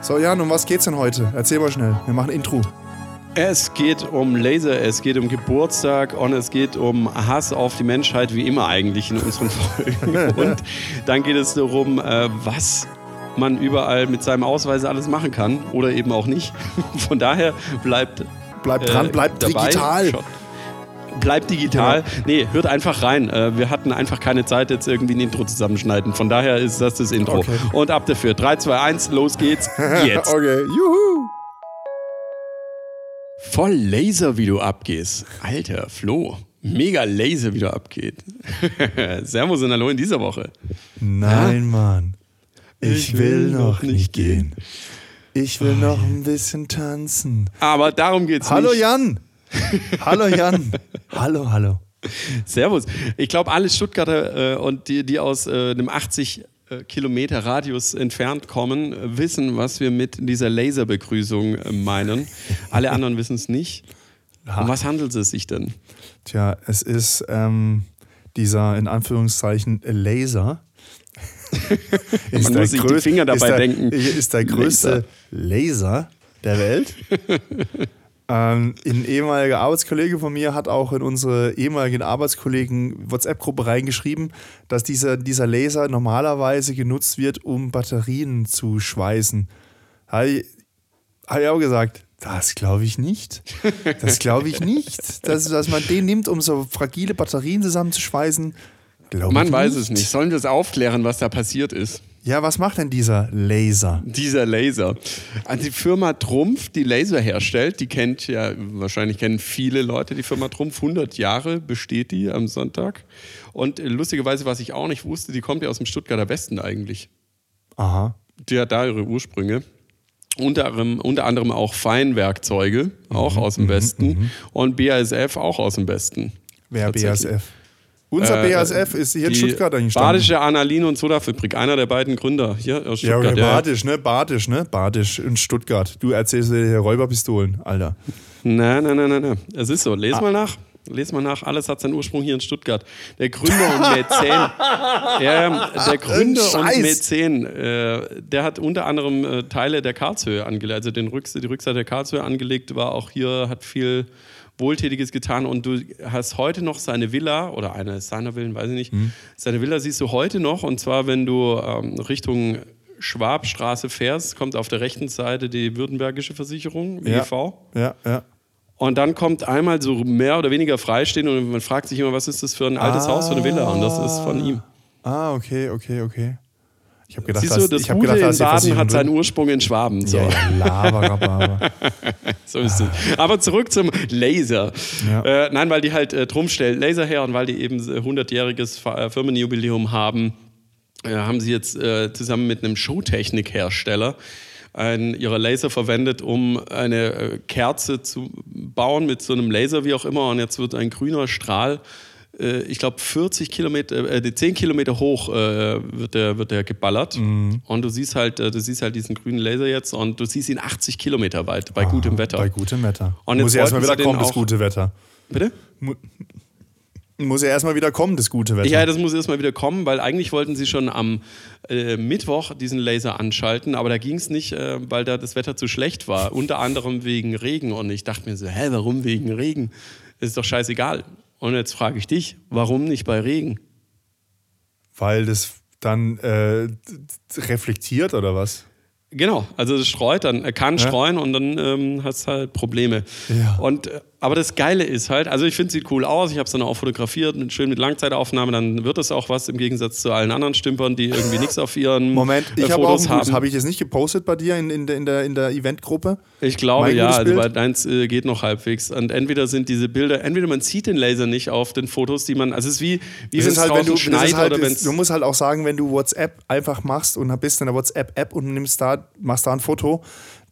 So, Jan, um was geht's denn heute? Erzähl mal schnell. Wir machen Intro. Es geht um Laser, es geht um Geburtstag und es geht um Hass auf die Menschheit, wie immer eigentlich in unseren Folgen. Und dann geht es darum, äh, was man überall mit seinem Ausweis alles machen kann oder eben auch nicht. Von daher bleibt Bleibt dran, äh, bleibt dabei. digital. Schaut. Bleibt digital. Nee, hört einfach rein. Äh, Wir hatten einfach keine Zeit, jetzt irgendwie ein Intro zusammenschneiden. Von daher ist das das Intro. Okay. Und ab dafür. 3, 2, 1, los geht's. Jetzt. Okay, juhu. Voll Laser, wie du abgehst. Alter, Flo. Mega Laser, wie du abgeht. Servus und Hallo in dieser Woche. Nein, Mann. Ich, will noch nicht gehen. Ich will noch ein bisschen tanzen. Aber darum geht's Hallo nicht. Jan. Hallo Jan. hallo, hallo. Servus. Ich glaube, alle Stuttgarter äh, und die, die aus äh, einem 80 äh, Kilometer Radius entfernt kommen, wissen, was wir mit dieser Laserbegrüßung äh, meinen. Alle anderen wissen es nicht. Um was handelt es sich denn? Tja, es ist ähm, dieser in Anführungszeichen Laser. ist Man muss sich die Finger dabei ist der, denken. Ist der größte Laser der Welt. ähm, ein ehemaliger Arbeitskollege von mir hat auch in unsere ehemaligen Arbeitskollegen WhatsApp-Gruppe reingeschrieben, dass dieser, dieser Laser normalerweise genutzt wird, um Batterien zu schweißen. Habe ich, hab ich auch gesagt, das glaube ich nicht. Das glaube ich nicht. Dass, dass man den nimmt, um so fragile Batterien zusammenzuschweißen. Man weiß es nicht. Sollen wir es aufklären, was da passiert ist? Ja, was macht denn dieser Laser? Dieser Laser. Also die Firma Trumpf, die Laser herstellt, die kennt ja, wahrscheinlich kennen viele Leute die Firma Trumpf. 100 Jahre besteht die am Sonntag. Und lustigerweise, was ich auch nicht wusste, die kommt ja aus dem Stuttgarter Westen eigentlich. Aha. Die hat da ihre Ursprünge. Unter anderem, unter anderem auch Feinwerkzeuge, auch aus dem Westen. Und BASF auch aus dem Westen. Wer. BASF? Unser Äh, BASF ist hier in Stuttgart eingestanden. Badische Analin- und Sodafabrik, einer der beiden Gründer hier aus ja, Stuttgart. okay, ja. Badisch, ne? Badisch, ne? Badisch in Stuttgart. Du erzählst dir hier Räuberpistolen, Alter. Nein, nein, nein, nein, nein. Es ist so. Ah. Les mal nach. Les mal nach. Alles hat seinen Ursprung hier in Stuttgart. Der Gründer und Mäzen. ja, der Gründer und Scheiß. Mäzen, äh, der hat unter anderem äh, Teile der Karlshöhe angelegt. Also den Rücks die Rückseite der Karlshöhe angelegt, war auch hier, hat viel Wohltätiges getan und du hast heute noch seine Villa oder eine seiner Villen, weiß ich nicht. Mhm. Seine Villa siehst du heute noch und zwar, wenn du ähm, Richtung Schwabstraße fährst, kommt auf der rechten Seite die Württembergische Versicherung, Ja. WV. Ja, ja. Und dann kommt einmal so mehr oder weniger freistehen und man fragt sich immer, was ist das für ein altes Ah. Haus, für eine Villa? Und das ist von ihm. Ah, okay, okay, okay. Ich habe gedacht, Siehst du, das ich Gute gedacht, in Baden hat seinen Ursprung in Schwaben. So, Ja, Laberababa. so ist es. Aber zurück zum Laser. Ja. Äh, nein, weil die halt äh, drum stellen Laser her und weil die eben äh, 100-jähriges Fa- äh, Firmenjubiläum haben, äh, haben sie jetzt äh, zusammen mit einem Showtechnikhersteller einen, ihre Laser verwendet, um eine äh, Kerze zu bauen mit so einem Laser, wie auch immer. Und jetzt wird ein grüner Strahl, äh, ich glaube 40 Kilometer, äh, 10 Kilometer hoch äh, wird, der, wird der geballert. Mhm. Und du siehst halt, äh, du siehst halt diesen grünen Laser jetzt und du siehst ihn 80 Kilometer weit bei gutem Wetter. Bei gutem Wetter. Und Muss ja erstmal wieder kommen, das gute Wetter. Bitte? Muss ja erstmal wieder kommen, das gute Wetter. Ja, das muss erstmal wieder kommen, weil eigentlich wollten sie schon am äh, Mittwoch diesen Laser anschalten, aber da ging es nicht, äh, weil da das Wetter zu schlecht war. Unter anderem wegen Regen. Und ich dachte mir so, hä, warum wegen Regen? Das ist doch scheißegal. Und jetzt frage ich dich, warum nicht bei Regen? Weil das dann äh, reflektiert oder was? Genau, also es streut dann, er kann Ja. streuen und dann ähm, hast halt Probleme. Ja. Und äh, aber das Geile ist halt, also ich finde, sieht cool aus. Ich habe es dann auch fotografiert, mit- schön mit Langzeitaufnahme. Dann wird es auch was im Gegensatz zu allen anderen Stümpern, die irgendwie nichts auf ihren Moment, äh, ich habe auch Fotos haben. Habe ich das nicht gepostet bei dir in, in, der- in der, in der Eventgruppe? Ich glaube Mein ja, also bei deins äh, geht noch halbwegs. Und entweder sind diese Bilder, entweder man sieht den Laser nicht auf den Fotos, die man, also es ist wie, wie wenn ist es halt, wenn du, ist halt, oder wenn das, du musst halt auch sagen, wenn du WhatsApp einfach machst und bist in der WhatsApp-App und nimmst da, machst da ein Foto,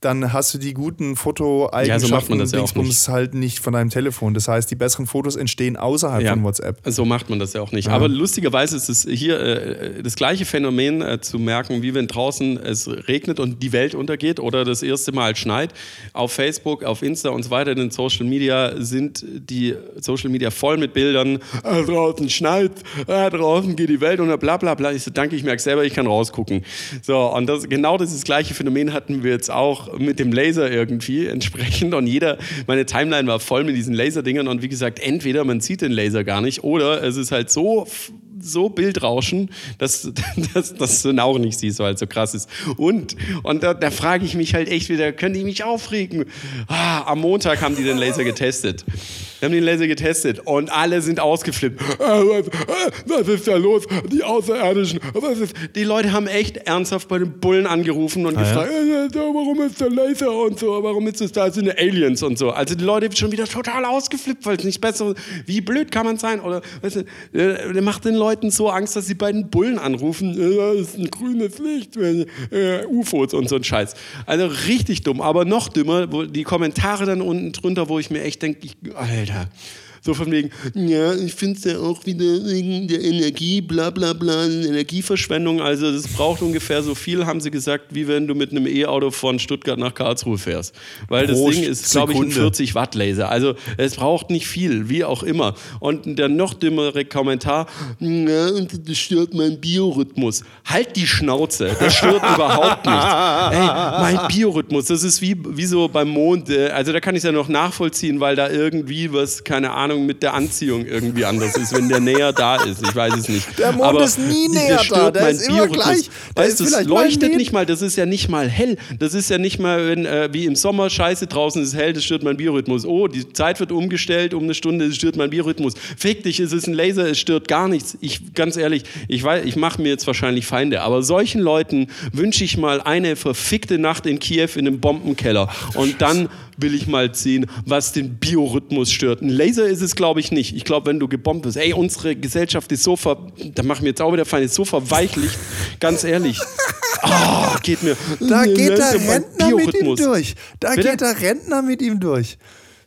dann hast du die guten Foto-Eigenschaften Ja, so macht man das ja auch Dingsbums halt nicht von deinem Telefon. Das heißt, die besseren Fotos entstehen außerhalb Ja. von WhatsApp. So macht man das ja auch nicht. Aber lustigerweise ist es hier äh, das gleiche Phänomen äh, zu merken, wie wenn draußen es regnet und die Welt untergeht oder das erste Mal schneit. Auf Facebook, auf Insta und so weiter, in den Social Media sind die Social Media voll mit Bildern. Ah, draußen schneit, ah, draußen geht die Welt unter, bla bla bla. Ich so, danke, ich merke selber, ich kann rausgucken. So, und das, genau dieses gleiche Phänomen hatten wir jetzt auch mit dem Laser irgendwie entsprechend. Und jeder, meine Timeline war voll mit diesen Laserdingern. Und wie gesagt, entweder man sieht den Laser gar nicht oder es ist halt so so Bildrauschen, dass, dass, dass du ihn auch nicht siehst, weil es so krass ist. Und, und da, da frage ich mich halt echt wieder, können die mich aufregen? Ah, am Montag haben die den Laser getestet. Wir haben den Laser getestet und alle sind ausgeflippt. Ah, was, ah, was ist da los? Die Außerirdischen. Was ist? Die Leute haben echt ernsthaft bei den Bullen angerufen und gefragt, äh, äh, warum ist der Laser und so, warum ist es da, sind Aliens und so. Also die Leute sind schon wieder total ausgeflippt, weil es nicht besser Wie blöd kann man sein? Oder weißt du, äh, der macht den Leuten so Angst, dass sie bei den Bullen anrufen, äh, das ist ein grünes Licht, äh, UFOs und so ein Scheiß. Also richtig dumm, aber noch dümmer, wo die Kommentare dann unten drunter, wo ich mir echt denke, ich, Alter. So von wegen, ja, ich finde es ja auch wieder wegen der Energie, bla bla bla, Energieverschwendung. Also das braucht ungefähr so viel, haben sie gesagt, wie wenn du mit einem E-Auto von Stuttgart nach Karlsruhe fährst. Weil Pro das Ding ist, glaube ich, ein Sekunde. 40 Watt Laser. Also es braucht nicht viel, wie auch immer. Und der noch dümmere Kommentar, ja, und das stört meinen Biorhythmus. Halt die Schnauze, das stört überhaupt nicht. Ey, mein Biorhythmus, das ist wie, wie so beim Mond. äh, Also da kann ich es ja noch nachvollziehen, weil da irgendwie was, keine Ahnung, mit der Anziehung irgendwie anders ist, wenn der näher da ist. Ich weiß es nicht. Der Mond ist nie näher das da, der ist immer Biorhythmus. gleich. Der Weißt du, es leuchtet nicht mal, das ist ja nicht mal hell. Das ist ja nicht mal, wenn, äh, wie im Sommer, scheiße, draußen ist hell, das stört mein Biorhythmus. Oh, die Zeit wird umgestellt um eine Stunde, das stört mein Biorhythmus. Fick dich, es ist ein Laser, es stört gar nichts. Ich, ganz ehrlich, ich weiß, ich mache mir jetzt wahrscheinlich Feinde, aber solchen Leuten wünsche ich mal eine verfickte Nacht in Kiew in einem Bombenkeller. Und dann will ich mal sehen, was den Biorhythmus stört. Ein Laser ist es, glaube ich, nicht. Ich glaube, wenn du gebombt bist, ey, unsere Gesellschaft ist so ver... Da machen wir jetzt auch wieder Feinde, ist so verweichlicht. Ganz ehrlich. Ah, geht mir... Da geht der Rentner mit ihm durch. Da Bitte? geht der Rentner mit ihm durch.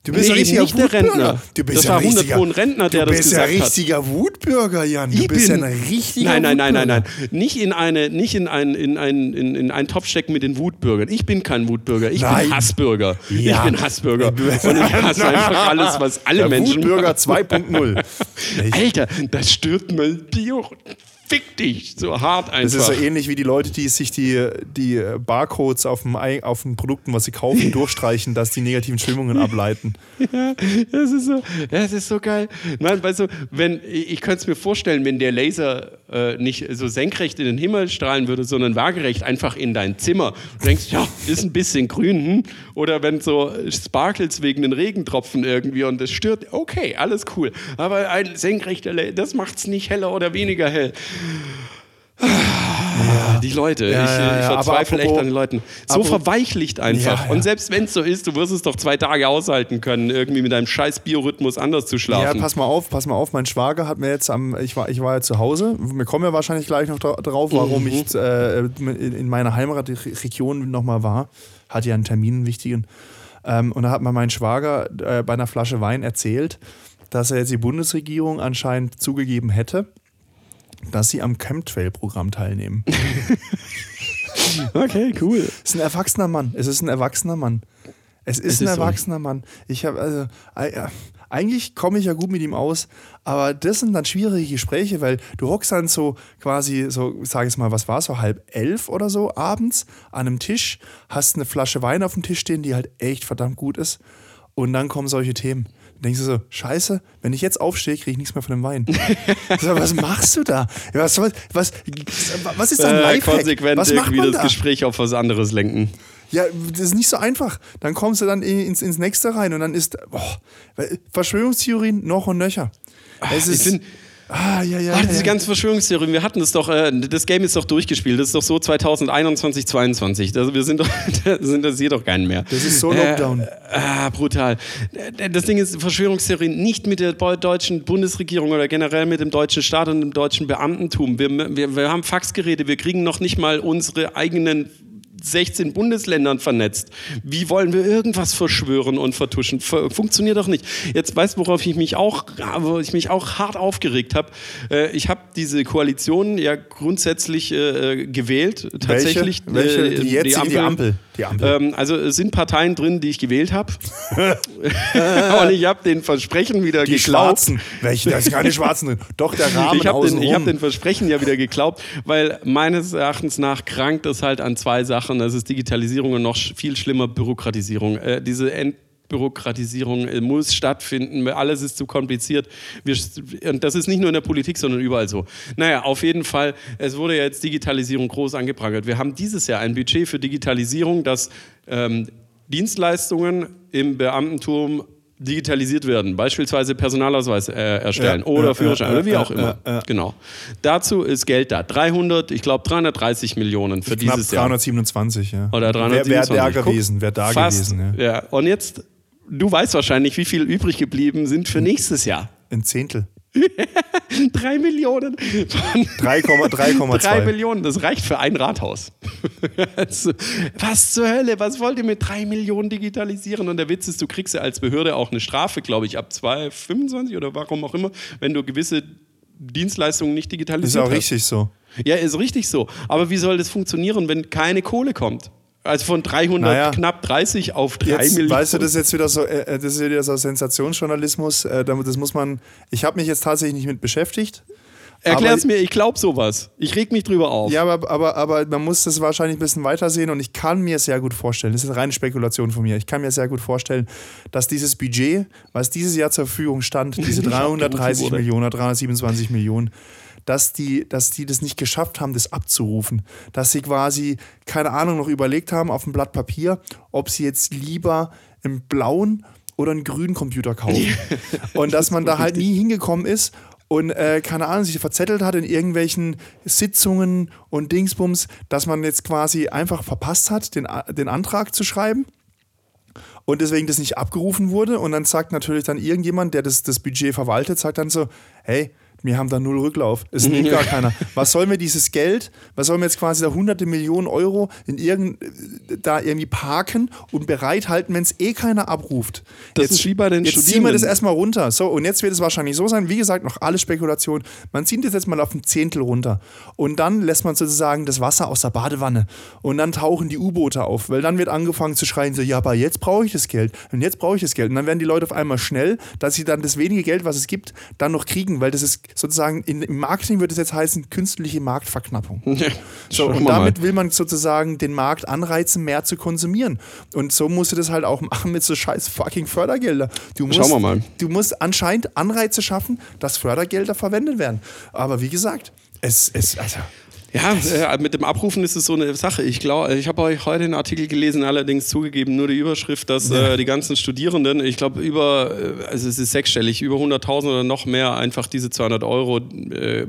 Du bist Nee, ein richtiger nicht der. Rentner. Du bist Das ja war ein 100 richtiger, Pro ein Rentner, der du das bist ja ein gesagt hat. richtiger Wutbürger, Jan. Du Ich bist ja bin- ein richtiger Nein, nein, nein, nein, nein. Nicht in eine, nicht in einen, in einen, in, in einen Topf stecken mit den Wutbürgern. Ich bin kein Wutbürger. Ich Nein. bin Hassbürger. Ja. Ich bin Hassbürger. Und ich hasse einfach alles, was alle Der Menschen Wutbürger machen. 2.0 Echt? Alter, das stört mein Bio. Fick dich. So hart einfach. Das ist so ähnlich wie die Leute, die sich die, die Barcodes auf, dem, auf den Produkten, was sie kaufen, durchstreichen, dass die negativen Schwingungen ableiten. Ja, das ist so, das ist so geil. Nein, weißt du, wenn, ich könnte es mir vorstellen, wenn der Laser äh, nicht so senkrecht in den Himmel strahlen würde, sondern waagerecht einfach in dein Zimmer. Du denkst, ja, ist ein bisschen grün. Hm? Oder wenn so Sparkles wegen den Regentropfen irgendwie und das stört, okay, alles cool. Aber ein senkrechter das macht es nicht heller oder weniger hell. Ah, Die Leute, Ja, ich, ja, ich ja, aber verzweifle echt an den Leuten. So apropos- verweichlicht einfach. Ja, ja. Und selbst wenn es so ist, du wirst es doch zwei Tage aushalten können, irgendwie mit deinem scheiß Biorhythmus anders zu Ja, schlafen. pass mal auf, pass mal auf. Mein Schwager hat mir jetzt am, ich war, ich war ja zu Hause. Wir kommen ja wahrscheinlich gleich noch dra- drauf, warum Mhm. ich äh, in in meiner Heimatregion nochmal war. Hatte ja einen Termin, einen wichtigen. Ähm, und da hat mir mein Schwager äh, bei einer Flasche Wein erzählt, dass er jetzt die Bundesregierung anscheinend zugegeben hätte, dass sie am Chemtrail-Programm teilnehmen. Okay, cool. Es ist ein erwachsener Mann. Es ist ein erwachsener Mann. Es ist Es ein ist so. erwachsener Mann. Ich habe also eigentlich komme ich ja gut mit ihm aus, aber das sind dann schwierige Gespräche, weil du hockst dann so quasi so, sag ich mal, was war so halb elf oder so abends an einem Tisch, hast eine Flasche Wein auf dem Tisch stehen, die halt echt verdammt gut ist, und dann kommen solche Themen. Dann denkst du so, scheiße, wenn ich jetzt aufstehe, kriege ich nichts mehr von dem Wein. so, was machst du da? Was, soll, was, was ist ein Äh, Lifehack? konsequent Was irgendwie das da? Gespräch auf was anderes lenken. Ja, das ist nicht so einfach. Dann kommst du dann ins, ins nächste rein und dann ist boah, Verschwörungstheorien noch und nöcher. Es ich bin- ah, ja, ja. Ach, diese ja. ganzen Verschwörungstheorien, wir hatten das doch, äh, das Game ist doch durchgespielt, das ist doch so 2021, 22. Also wir sind doch, sind das hier doch keinen mehr. Das ist so Lockdown. Äh, ah, brutal. Äh, Das Ding ist, Verschwörungstheorien nicht mit der deutschen Bundesregierung oder generell mit dem deutschen Staat und dem deutschen Beamtentum. Wir, wir, wir haben Faxgeräte, wir kriegen noch nicht mal unsere eigenen 16 Bundesländern vernetzt. Wie wollen wir irgendwas verschwören und vertuschen? Funktioniert doch nicht. Jetzt weißt du, worauf ich mich auch, wo ich mich auch hart aufgeregt habe. Äh, ich habe diese Koalition ja grundsätzlich äh, gewählt. Tatsächlich. Welche? Welche? Die, jetzt die Ampel. Die Ampel. Die Ampel. Ähm, also es sind Parteien drin, die ich gewählt habe. und ich habe den Versprechen wieder die geglaubt. Schwarzen. Welche? Da sind keine Schwarzen drin. Doch der Rahmen Ich habe den, hab den Versprechen ja wieder geglaubt, weil meines Erachtens nach krankt es halt an zwei Sachen. Das ist Digitalisierung und noch viel schlimmer Bürokratisierung. Äh, diese End Bürokratisierung äh, muss stattfinden, alles ist zu kompliziert. Wir, und das ist nicht nur in der Politik, sondern überall so. Naja, auf jeden Fall, es wurde ja jetzt Digitalisierung groß angeprangert. Wir haben dieses Jahr ein Budget für Digitalisierung, das ähm, Dienstleistungen im Beamtentum digitalisiert werden, beispielsweise Personalausweis äh, erstellen ja, oder ja, Führerschein ja, oder wie auch immer. Genau. Dazu ist Geld da. 300, ich glaube 330 Millionen für Knapp dieses 327, Jahr. 327, ja. Oder 327. Wer, wer da gewesen, wer da fast, gewesen. Ja. Und jetzt du weißt wahrscheinlich, wie viel übrig geblieben sind für nächstes Jahr. Ein Zehntel. Drei Millionen. 3,2. Drei Millionen, das reicht für ein Rathaus. was zur Hölle? Was wollt ihr mit drei Millionen digitalisieren? Und der Witz ist, du kriegst ja als Behörde auch eine Strafe, glaube ich, ab 2,25 oder warum auch immer, wenn du gewisse Dienstleistungen nicht digitalisiert hast. Ist auch hast. richtig so. Ja, ist richtig so. Aber wie soll das funktionieren, wenn keine Kohle kommt? Also von 300 naja, knapp 30 auf 3 jetzt, Millionen. Weißt du, das ist jetzt wieder so, äh, äh, das ist wieder so Sensationsjournalismus. Äh, das muss man. Ich habe mich jetzt tatsächlich nicht mit beschäftigt. Erklär es mir, ich glaube sowas. Ich reg mich drüber auf. Ja, aber, aber, aber man muss das wahrscheinlich ein bisschen weiter sehen und ich kann mir sehr gut vorstellen, das ist eine reine Spekulation von mir, ich kann mir sehr gut vorstellen, dass dieses Budget, was dieses Jahr zur Verfügung stand, diese 330 Millionen, 327 Millionen, dass die, dass die das nicht geschafft haben, das abzurufen. Dass sie quasi, keine Ahnung, noch überlegt haben auf dem Blatt Papier, ob sie jetzt lieber einen blauen oder einen grünen Computer kaufen. und dass man da halt nie hingekommen ist und äh, keine Ahnung, sich verzettelt hat in irgendwelchen Sitzungen und Dingsbums, dass man jetzt quasi einfach verpasst hat, den, den Antrag zu schreiben und deswegen das nicht abgerufen wurde und dann sagt natürlich dann irgendjemand, der das, das Budget verwaltet, sagt dann so, hey, wir haben da null Rücklauf. Es nimmt gar keiner. Was sollen wir dieses Geld, was sollen wir jetzt quasi da hunderte Millionen Euro in irgend, da irgendwie parken und bereithalten, wenn es eh keiner abruft? Das jetzt, ist wie bei den Jetzt ziehen wir das erstmal runter. So, und jetzt wird es wahrscheinlich so sein, wie gesagt, noch alle Spekulationen. Man zieht das jetzt mal auf ein Zehntel runter. Und dann lässt man sozusagen das Wasser aus der Badewanne. Und dann tauchen die U-Boote auf, weil dann wird angefangen zu schreien, so, ja, aber jetzt brauche ich das Geld. Und jetzt brauche ich das Geld. Und dann werden die Leute auf einmal schnell, dass sie dann das wenige Geld, was es gibt, dann noch kriegen, weil das ist sozusagen, in, im Marketing würde es jetzt heißen, künstliche Marktverknappung. so, und damit will man sozusagen den Markt anreizen, mehr zu konsumieren. Und so musst du das halt auch machen mit so scheiß fucking Fördergelder. Du musst, Schauen wir mal. Du musst anscheinend Anreize schaffen, dass Fördergelder verwendet werden. Aber wie gesagt, es, es also ja, äh, mit dem Abrufen ist es so eine Sache. Ich glaube, ich habe euch heute einen Artikel gelesen, allerdings zugegeben, nur die Überschrift, dass äh, die ganzen Studierenden, ich glaube, über, äh, also es ist sechsstellig, über 100.000 oder noch mehr einfach diese 200 Euro äh,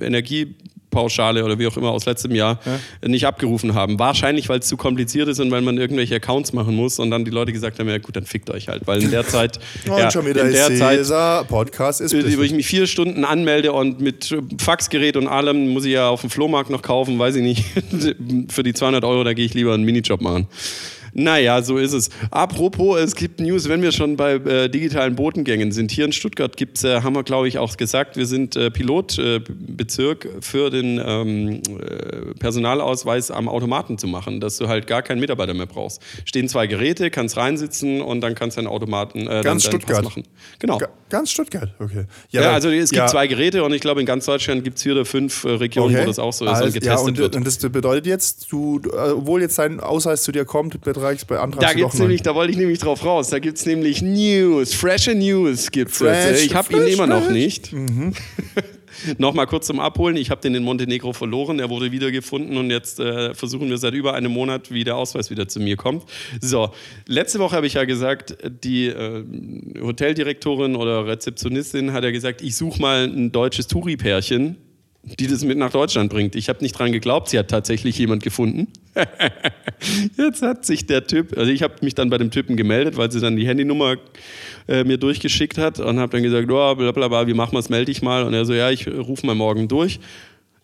Energie Pauschale oder wie auch immer aus letztem Jahr ja. nicht abgerufen haben. Wahrscheinlich, weil es zu kompliziert ist und weil man irgendwelche Accounts machen muss und dann die Leute gesagt haben, ja gut, dann fickt euch halt. Weil in der Zeit, ja, schon wieder in der Zeit, Podcast ist wo ich mich vier Stunden anmelde und mit Faxgerät und allem muss ich ja auf dem Flohmarkt noch kaufen, weiß ich nicht. Für die 200 Euro, da gehe ich lieber einen Minijob machen. Naja, so ist es. Apropos, es gibt News, wenn wir schon bei äh, digitalen Botengängen sind. Hier in Stuttgart gibt's, äh, haben wir glaube ich auch gesagt, wir sind äh, Pilotbezirk äh, für den ähm, äh, Personalausweis am Automaten zu machen, dass du halt gar keinen Mitarbeiter mehr brauchst. Stehen zwei Geräte, kannst reinsitzen und dann kannst du einen Automaten äh, ganz dann, Stuttgart. machen. Genau. G ganz Stuttgart, okay. Ja, ja also es gibt ja. zwei Geräte und ich glaube in ganz Deutschland gibt es vier oder fünf Regionen, okay. wo das auch so ist also, und getestet ja, und, wird. Und das bedeutet jetzt, du, obwohl jetzt dein Ausweis zu dir kommt, Betrags beantragst da gibt's nämlich, Da wollte ich nämlich drauf raus. Da gibt es nämlich News, freshe News gibt's fresh, jetzt. Ich habe ihn immer noch nicht. Mhm. Nochmal kurz zum Abholen. Ich habe den in Montenegro verloren. Er wurde wiedergefunden und jetzt äh, versuchen wir seit über einem Monat, wie der Ausweis wieder zu mir kommt. So, letzte Woche habe ich ja gesagt, die äh, Hoteldirektorin oder Rezeptionistin hat ja gesagt, ich suche mal ein deutsches Touri-Pärchen die das mit nach Deutschland bringt. Ich habe nicht dran geglaubt, sie hat tatsächlich jemand gefunden. Jetzt hat sich der Typ, also ich habe mich dann bei dem Typen gemeldet, weil sie dann die Handynummer äh, mir durchgeschickt hat und habe dann gesagt, oh, bla bla bla, wie machen wir es, melde ich mal. Und er so, ja, ich rufe mal morgen durch.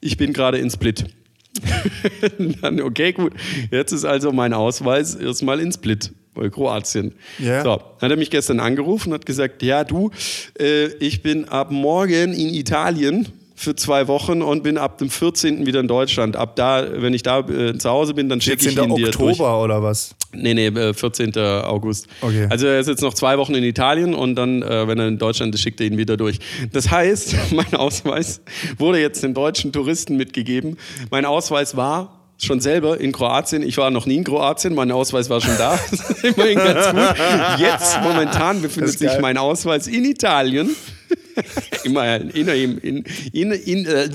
Ich bin gerade in Split. dann, okay, gut. Jetzt ist also mein Ausweis erstmal in Split bei Kroatien. Ja. So, hat er mich gestern angerufen und hat gesagt, ja du, äh, ich bin ab morgen in Italien für zwei Wochen und bin ab dem 14. wieder in Deutschland. Ab da, wenn ich da äh, zu Hause bin, dann schicke ich 14. ihn dir Oktober durch. oder was? Nee, nee, äh, 14. August. Okay. Also er ist jetzt noch zwei Wochen in Italien und dann, äh, wenn er in Deutschland ist, schickt er ihn wieder durch. Das heißt, mein Ausweis wurde jetzt den deutschen Touristen mitgegeben. Mein Ausweis war schon selber in Kroatien. Ich war noch nie in Kroatien, mein Ausweis war schon da. Immerhin ganz gut. Jetzt momentan befindet sich mein Ausweis in Italien. immerhin, in, in, in, in, äh,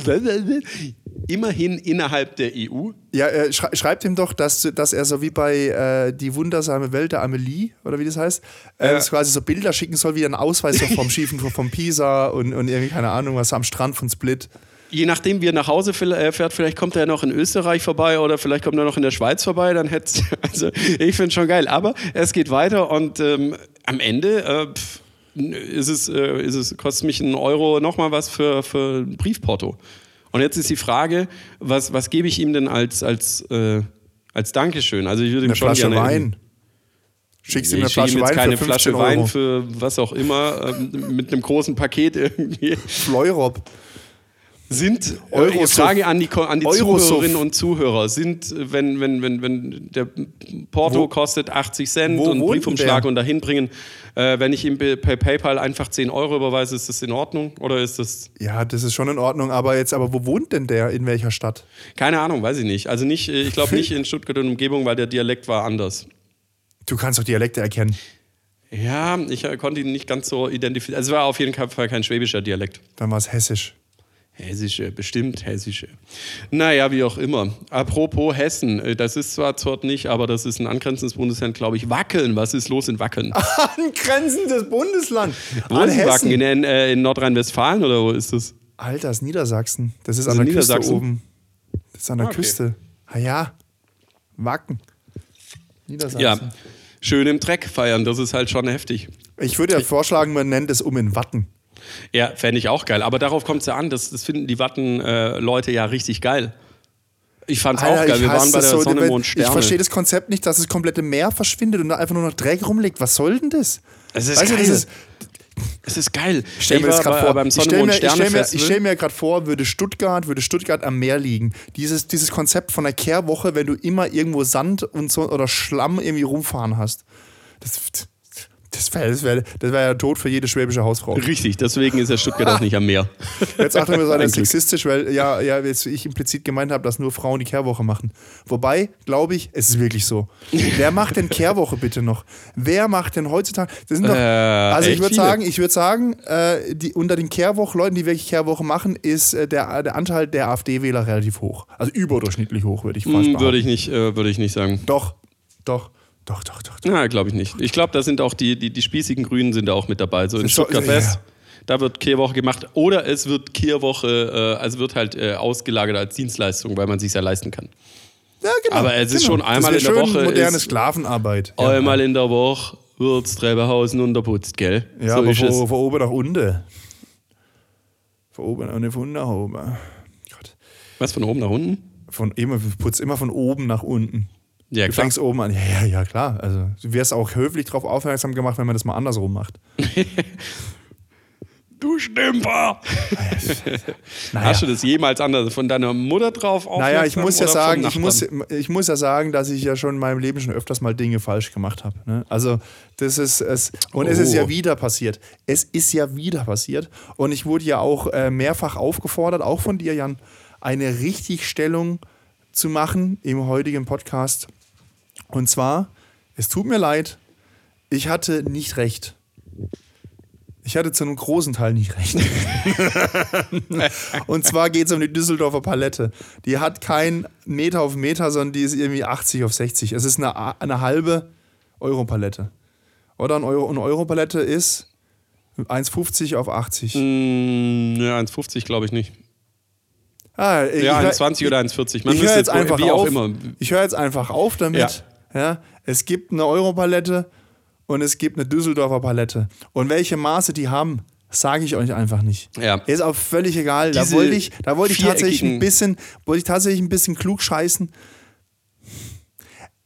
immerhin innerhalb der EU. Ja, äh, schrei schreibt ihm doch, dass, dass er so wie bei äh, Die wundersame Welt der Amelie, oder wie das heißt, äh, dass quasi so Bilder schicken soll, wie ein Ausweis so vom Schiefen vom Pisa und, und irgendwie, keine Ahnung, was am Strand von Split. Je nachdem, wie er nach Hause äh, fährt, vielleicht kommt er ja noch in Österreich vorbei oder vielleicht kommt er noch in der Schweiz vorbei, dann hätte also ich finde schon geil. Aber es geht weiter und ähm, am Ende äh, pff, ist es, äh, ist es, kostet mich ein Euro nochmal was für, für ein Briefporto. Und jetzt ist die Frage, was, was gebe ich ihm denn als, als, äh, als Dankeschön? Also ich würde ihm Eine schon Flasche gerne Wein. Schickst ihm eine Flasche ihm jetzt Wein keine für Flasche 15 Wein Euro. für was auch immer, ähm, mit einem großen Paket irgendwie. Fleurop. Sind, jetzt Frage an die, an die. Zuhörerinnen und Zuhörer, sind, wenn, wenn, wenn, wenn der Porto Wo- kostet 80 Cent und Briefumschlag und dahin bringen, äh, wenn ich ihm per per PayPal einfach 10 Euro überweise, ist das in Ordnung? Oder ist das, Ja, das ist schon in Ordnung, aber jetzt, aber wo wohnt denn der? In welcher Stadt? keine Ahnung, weiß ich nicht. Also nicht, äh, ich glaube nicht in Stuttgart und Umgebung, weil der Dialekt war anders. Du kannst doch Dialekte erkennen. Ja, ich äh, konnte ihn nicht ganz so identifizieren. Also es war auf jeden Fall kein schwäbischer Dialekt. Dann war es hessisch. Hessische, bestimmt hessische. Naja, wie auch immer. Apropos Hessen, äh, das ist zwar dort nicht, aber das ist ein angrenzendes Bundesland, glaube ich. Wackeln, was ist los in Wackeln? Angrenzendes Bundesland. Wo An ist Wacken? Hessen. In, in, äh, in Nordrhein-Westfalen oder wo ist das? Alter, das ist Niedersachsen. Das ist Das an ist der Küste Niedersachsen? oben. Das ist an der Ah, okay. Küste. Ah ja. Wacken. Niedersachsen. Ja, schön im Dreck feiern, das ist halt schon heftig. Ich würde ja vorschlagen, man nennt es um in Watten. Ja, fände ich auch geil. Aber darauf kommt es ja an, das, das finden die Watten-Leute ja richtig geil. Ich fand's auch Alter, geil. ich Wir hasse waren bei das der so. Sonne, Mond, Ich Sterne. verstehe das Konzept nicht, dass das komplette Meer verschwindet und da einfach nur noch Dreck rumliegt. Was soll denn das? Es ist Weißt du, geil. dieses- Es ist geil. Ich stell mir das gerade vor. Beim Ich Sonne, mir, Mond, ich stell mir, ich stell mir gerade vor, würde Stuttgart, würde Stuttgart am Meer liegen. Dieses, dieses Konzept von der Kehrwoche, wenn du immer irgendwo Sand und so oder Schlamm irgendwie rumfahren hast. Das, das wäre das wär, das wär ja tot für jede schwäbische Hausfrau. Richtig, deswegen ist ja Stuttgart auch nicht am Meer. Jetzt Achtung, wir das Glück. sexistisch, weil ja, ja, jetzt ich implizit gemeint habe, dass nur Frauen die Kehrwoche machen. Wobei, glaube ich, es ist wirklich so. Wer macht denn Kehrwoche bitte noch? Wer macht denn heutzutage? Das sind doch, Äh, also ich würde sagen, ich würde sagen, äh, die, unter den Kehrwoch-Leuten, die wirklich Kehrwoche machen, ist äh, der, der Anteil der AfD-Wähler relativ hoch. Also überdurchschnittlich hoch, würde ich fast Hm, behaupten. würde ich nicht, äh, würde ich nicht sagen. Doch, doch, doch, doch, doch. Na, glaube ich nicht. Ich glaube, da sind auch die, die, die spießigen Grünen sind da auch mit dabei. So in Stuttgart ja. West, da wird Kehrwoche gemacht. Oder es wird Kehrwoche, äh, also wird halt äh, ausgelagert als Dienstleistung, weil man sich ja leisten kann. Ja, genau. Aber es ist schon einmal in der schön Woche moderne ist- Sklavenarbeit. Ja, Einmal in der Woche wird's Treberhausen unterputzt, gell? ja so aber von, von oben nach unten. Von oben von unten nach oben. Gott. Was von oben nach unten? Von immer, putzt immer von oben nach unten. Ja, Du klar. fängst oben an. Ja, ja, ja, klar. Also, du wirst auch höflich darauf aufmerksam gemacht, wenn man das mal andersrum macht. Du Stümper! Naja. Hast du das jemals anders von deiner Mutter drauf aufmerksam Naja, ich muss ja sagen, ich muss, ich muss ja sagen, dass ich ja schon in meinem Leben schon öfters mal Dinge falsch gemacht habe. Ne? Also das ist es und es ist Oh. ja wieder passiert. Es ist ja wieder passiert und ich wurde ja auch äh, mehrfach aufgefordert, auch von dir, Jan, eine Richtigstellung zu machen im heutigen Podcast. Und zwar, es tut mir leid, ich hatte nicht recht. Ich hatte zu einem großen Teil nicht recht. Und zwar geht es um die Düsseldorfer Palette. Die hat kein Meter auf Meter, sondern die ist irgendwie 80 auf 60. Es ist eine, eine halbe Euro-Palette. Oder ein Euro, eine Euro-Palette ist 1,50 auf 80. Mm, ja, 1,50 glaube ich nicht. Ah, ich Ja, hör- 1,20 oder 1,40. Man ich höre jetzt jetzt einfach wie auf. auch immer. Ich höre jetzt einfach auf damit. Ja. Es gibt eine Euro-Palette und es gibt eine Düsseldorfer Palette. Und welche Maße die haben, Sage ich euch einfach nicht. Ja. Ist auch völlig egal. Da Diese wollte ich, da wollte ich tatsächlich ein bisschen, wollte ich tatsächlich ein bisschen klug scheißen.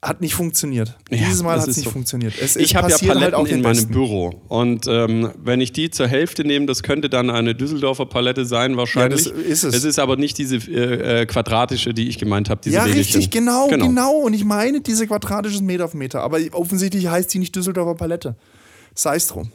Hat nicht funktioniert. Ja, Dieses Mal hat es nicht so. funktioniert. Es, Ich habe ja passiert Paletten halt auch in meinem Besten. Büro. Und ähm, wenn ich die zur Hälfte nehme, das könnte dann eine Düsseldorfer Palette sein, wahrscheinlich. Ja, das ist es. Es ist aber nicht diese äh, äh, quadratische, die ich gemeint habe. Ja, Wägelchen. richtig, genau, genau, Und ich meine diese quadratisches Meter auf Meter. Aber offensichtlich heißt die nicht Düsseldorfer Palette. Sei es drum.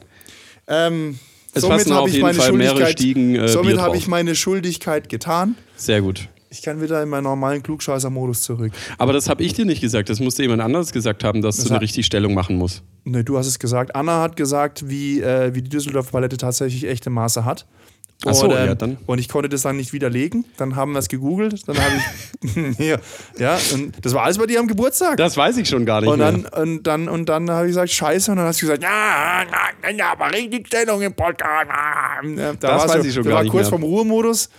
Ähm, Es somit habe ich meine Schuldigkeit, Stiegen, äh, somit drauf. ich meine Schuldigkeit getan. Sehr gut. Ich kann wieder in meinen normalen Klugscheißer-Modus zurück. Aber das habe ich dir nicht gesagt. Das musste jemand anderes gesagt haben, dass du eine hat- Richtigstellung machen musst. Ne, du hast es gesagt. Anna hat gesagt, wie, äh, wie die Düsseldorfer Palette tatsächlich echte Maße hat. Ach so, und, ja, dann. und ich konnte das dann nicht widerlegen. Dann haben wir es gegoogelt. Dann habe ich. hier, ja, und das war alles bei dir am Geburtstag. Das weiß ich schon gar nicht und dann, mehr. und dann, und dann habe ich gesagt, scheiße. Und dann hast du gesagt, ja, na, na, aber Richtigstellung im Podcast. Ja, da Das weiß ich schon gar war nicht kurz mehr. vom Ruhemodus.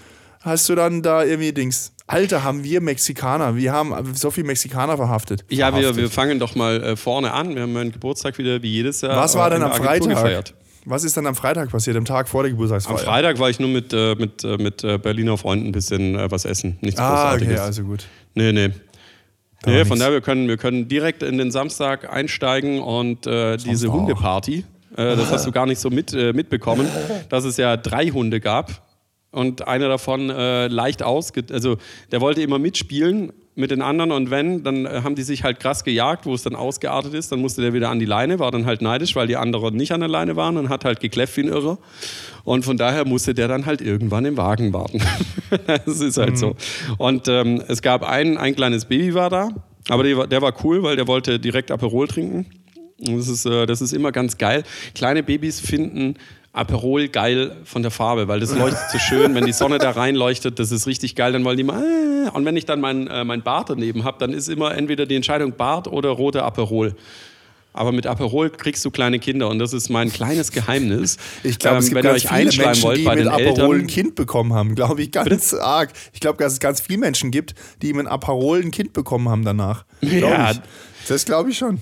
Hast du dann da irgendwie Dings. Alter, haben wir Mexikaner. Wir haben so viele Mexikaner verhaftet. Ja, wir, Verhaftet. wir fangen doch mal äh, vorne an. Wir haben meinen Geburtstag wieder wie jedes Jahr. Was war äh, denn am Agentur Freitag? Gefeiert. Was ist dann am Freitag passiert, am Tag vor der Geburtstagsfeier? Am Freitag war ich nur mit, äh, mit, äh, mit Berliner Freunden ein bisschen äh, was essen. Nichts Ah, okay, Großartiges. also gut. Nee, nee. Da Nee, von daher, wir können, wir können direkt in den Samstag einsteigen und äh, diese. Hundeparty, äh, das hast du gar nicht so mit, äh, mitbekommen, dass es ja drei Hunde gab und einer davon äh, leicht ausge... Also der wollte immer mitspielen mit den anderen und wenn, dann äh, haben die sich halt krass gejagt, wo es dann ausgeartet ist, dann musste der wieder an die Leine, war dann halt neidisch, weil die anderen nicht an der Leine waren und hat halt gekläfft wie ein Irrer. Und von daher musste der dann halt irgendwann im Wagen warten. das ist halt so. Und ähm, es gab ein, ein kleines Baby war da, aber der, war- der war cool, weil der wollte direkt Aperol trinken. Und das ist, äh, das ist immer ganz geil. Kleine Babys finden Aperol geil von der Farbe, weil das leuchtet so schön, wenn die Sonne da reinleuchtet, das ist richtig geil, dann wollen die mal, äh, und wenn ich dann mein, äh, mein Bart daneben habe, dann ist immer entweder die Entscheidung Bart oder rote Aperol. Aber mit Aperol kriegst du kleine Kinder und das ist mein kleines Geheimnis. Ich glaube, es Ähm, gibt wenn ihr ganz euch viele einschreiben Menschen, wollt die bei mit den Aperol ein Kind bekommen haben. Glaube ich ganz arg. Ich glaube, dass es ganz viele Menschen gibt, die mit Aperol ein Kind bekommen haben danach. Ja. ich. Das glaube ich schon.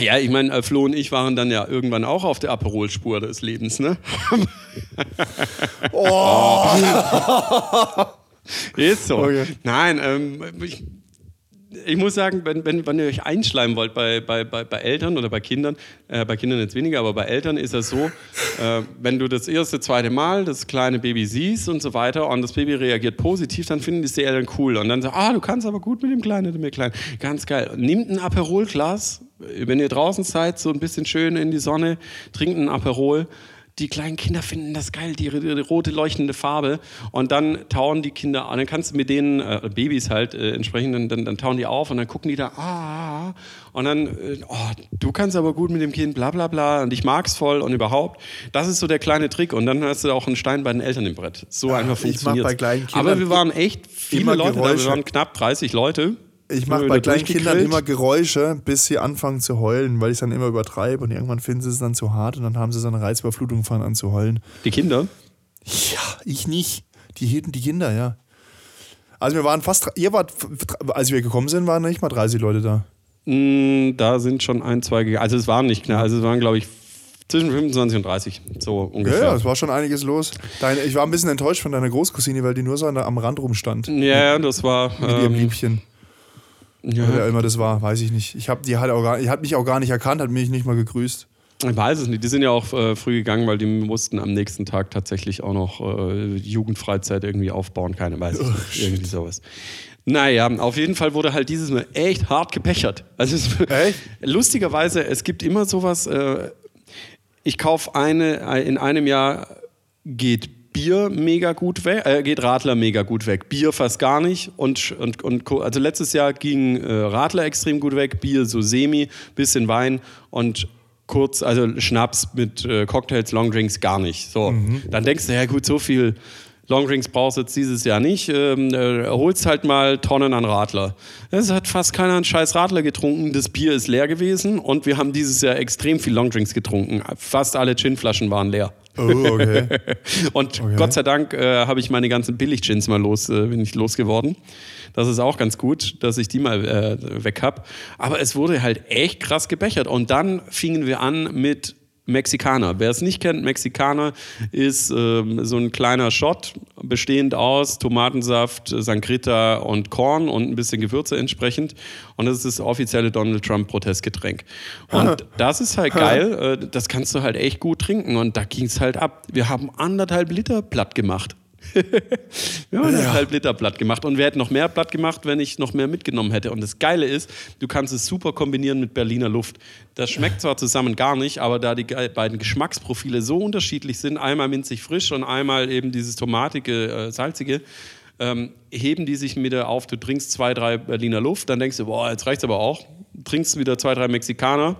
Ja, ich meine, äh, Flo und ich waren dann ja irgendwann auch auf der Aperol-Spur des Lebens, ne? Oh, Ist so. Okay. Nein, ähm, ich, ich muss sagen, wenn, wenn, wenn ihr euch einschleimen wollt bei, bei, bei, bei Eltern oder bei Kindern, äh, bei Kindern jetzt weniger, aber bei Eltern ist das so, äh, wenn du das erste, zweite Mal das kleine Baby siehst und so weiter und das Baby reagiert positiv, dann finden die Eltern cool. Und dann sagen, ah, du kannst aber gut mit dem Kleinen, mit dem Kleinen. Ganz geil. Nimmt ein Aperolglas, wenn ihr draußen seid, so ein bisschen schön in die Sonne, trinkt ein Aperol. Die kleinen Kinder finden das geil, die, die rote leuchtende Farbe. Und dann tauen die Kinder an. Dann kannst du mit denen, äh, Babys halt äh, entsprechend, dann, dann, dann tauen die auf und dann gucken die da, ah, und dann, äh, oh, du kannst aber gut mit dem Kind, bla bla bla, und ich mag's voll und überhaupt. Das ist so der kleine Trick. Und dann hast du auch einen Stein bei den Eltern im Brett. So einfach ich mach funktioniert Aber wir waren echt viele Leute da. Wir waren knapp 30 Leute. Ich mache bei kleinen Kindern immer Geräusche, bis sie anfangen zu heulen, weil ich dann immer übertreibe und irgendwann finden sie es dann zu hart und dann haben sie so eine Reizüberflutung und fangen an zu heulen. Die Kinder. Ja, ich nicht. Die hielten die Kinder, ja. Also wir waren fast, ihr wart, als wir gekommen sind, waren nicht mal 30 Leute da. Mm, Da sind schon ein, zwei gegangen. Also es waren nicht knapp, also es waren, glaube ich, zwischen 25 und 30, so Ja, ungefähr. ja, es war schon einiges los. Deine, ich war ein bisschen enttäuscht von deiner Großcousine, weil die nur so am Rand rumstand. Ja, ja, das war. Mit ihrem Ähm, Liebchen. Ja, Wer immer das war, weiß ich nicht. Ich habe die halt auch gar, hat mich auch gar nicht erkannt, hat mich nicht mal gegrüßt. ich weiß es nicht. Die sind ja auch äh, früh gegangen, weil die mussten am nächsten Tag tatsächlich auch noch äh, Jugendfreizeit irgendwie aufbauen. Keine weiß ich nicht. Irgendwie sowas. Naja, auf jeden Fall wurde halt dieses Mal echt hart gepechert. Also es, Echt? lustigerweise, es gibt immer sowas. Äh, ich kaufe eine, äh, in einem Jahr geht Bier mega gut weg, äh, geht Radler mega gut weg. Bier fast gar nicht. Und, und, und also letztes Jahr ging äh, Radler extrem gut weg, Bier so semi, bisschen Wein und kurz, also Schnaps mit äh, Cocktails, Longdrinks gar nicht. So, dann denkst du, ja gut, so viel Longdrinks brauchst du jetzt dieses Jahr nicht. Ähm, äh, holst halt mal Tonnen an Radler. Es hat fast keiner einen scheiß Radler getrunken. Das Bier ist leer gewesen und wir haben dieses Jahr extrem viel Longdrinks getrunken. Fast alle Ginflaschen waren leer. Oh, okay. Und Gott sei Dank äh, habe ich meine ganzen Billig-Gins mal los, äh, bin ich losgeworden. Das ist auch ganz gut, dass ich die mal äh, weg habe. Aber es wurde halt echt krass gebechert. Und dann fingen wir an mit Mexikaner. Wer es nicht kennt, Mexikaner ist ähm, so ein kleiner Shot, bestehend aus Tomatensaft, Sangrita und Korn und ein bisschen Gewürze entsprechend. Und das ist das offizielle Donald Trump Protestgetränk. Und das ist halt geil. Äh, das kannst du halt echt gut trinken. Und da ging es halt ab. Wir haben anderthalb Liter platt gemacht. Wir haben anderthalb Liter platt gemacht. Und wir hätten noch mehr platt gemacht, wenn ich noch mehr mitgenommen hätte. Und das Geile ist, du kannst es super kombinieren mit Berliner Luft. Das schmeckt zwar zusammen gar nicht, aber da die beiden Geschmacksprofile so unterschiedlich sind, einmal minzig frisch und einmal eben dieses tomatige, äh, salzige, ähm, heben die sich wieder auf. Du trinkst zwei, drei Berliner Luft, dann denkst du, boah, jetzt reicht's aber auch. Trinkst wieder zwei, drei Mexikaner,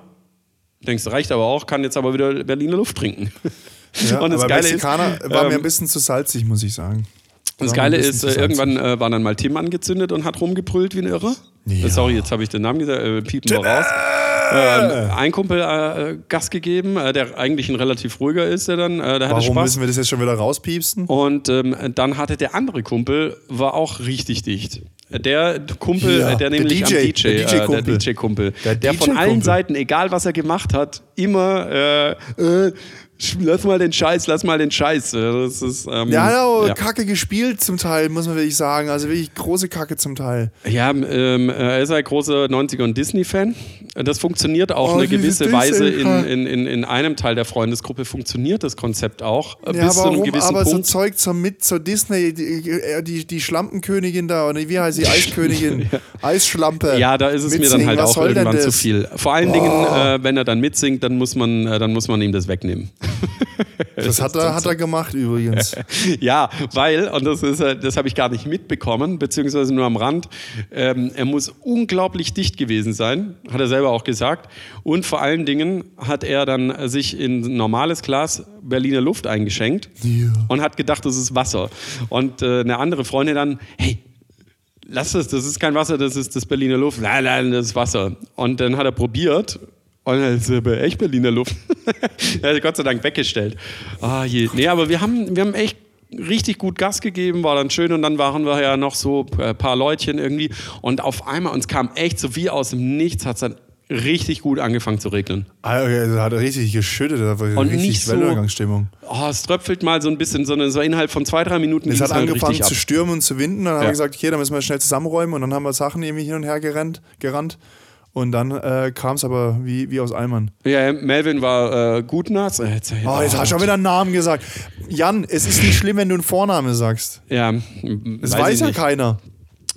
denkst du, reicht aber auch, kann jetzt aber wieder Berliner Luft trinken. Ja, und das aber Geile Mexikaner ist, war mir ähm, ein bisschen zu salzig, muss ich sagen. das Geile ist, äh, irgendwann äh, war dann mal Tim angezündet und hat rumgebrüllt wie ein Irrer. Ja. Äh, Sorry, jetzt habe ich den Namen gesagt, äh, piepen wir raus. Ähm, ein Kumpel äh, Gas gegeben, äh, der eigentlich ein relativ ruhiger ist, der dann, äh, der hatte Warum Spaß. müssen wir das jetzt schon wieder rauspiepsen? Und ähm, dann hatte der andere Kumpel, war auch richtig dicht. Der Kumpel, Ja, äh, der der nämlich DJ, am DJ, der äh, DJ-Kumpel. der DJ-Kumpel, Der der, von allen. Seiten, egal was er gemacht hat, immer äh, äh, lass mal den Scheiß, lass mal den Scheiß. Das ist, ähm, hat auch ja. Kacke gespielt zum Teil, muss man wirklich sagen. Also wirklich große Kacke zum Teil. Ja, ähm, er ist ein großer 90er und Disney-Fan. Das funktioniert auch Oh, eine gewisse Weise in, in, in, in einem Teil der Freundesgruppe funktioniert das Konzept auch. äh, Ja, bis zu einem warum? gewissen Aber so Punkt. Zeug zur, mit zur Disney, die, äh, die, die Schlampenkönigin da, oder wie heißt sie? Eiskönigin, Eisschlampe. Ja, da ist es mir dann halt Was auch irgendwann zu viel. Vor allen Dingen, äh, wenn er dann mitsingt, dann muss man, äh, dann muss man ihm das wegnehmen. Das hat er, hat er gemacht übrigens. ja, weil, und das ist, äh, das habe ich gar nicht mitbekommen, beziehungsweise nur am Rand, ähm, er muss unglaublich dicht gewesen sein, hat er selber auch gesagt. Und vor allen Dingen hat er dann sich in ein normales Glas Berliner Luft eingeschenkt Ja. und hat gedacht, das ist Wasser. Und äh, eine andere Freundin dann, hey, lass das, das ist kein Wasser, das ist das Berliner Luft. Nein, nein, das ist Wasser. Und dann hat er probiert ist aber echt Berliner Luft. Gott sei Dank weggestellt. Ah je. Nee, aber wir haben, wir haben echt richtig gut Gas gegeben, war dann schön und dann waren wir ja noch so ein paar Leutchen irgendwie und auf einmal uns kam echt so wie aus dem Nichts hat es dann richtig gut angefangen zu regeln. Ah, okay, Das hat richtig geschüttet, das war Und richtig nicht so- Weltuntergangsstimmung. Oh, es tröpfelt mal so ein bisschen, sondern so innerhalb von zwei, drei Minuten Es hat angefangen zu stürmen und zu winden. Dann haben Ja. wir gesagt, okay, dann müssen wir schnell zusammenräumen und dann haben wir Sachen irgendwie hin und her gerannt, gerannt. Und dann äh, kam es aber wie, wie aus Eimern. Ja, Melvin war äh, gut nass. Äh, Jetzt, Oh, jetzt hast du schon wieder einen Namen gesagt. Jan, es ist nicht schlimm, wenn du einen Vornamen sagst. Ja, Das weiß, ich ja nicht. keiner.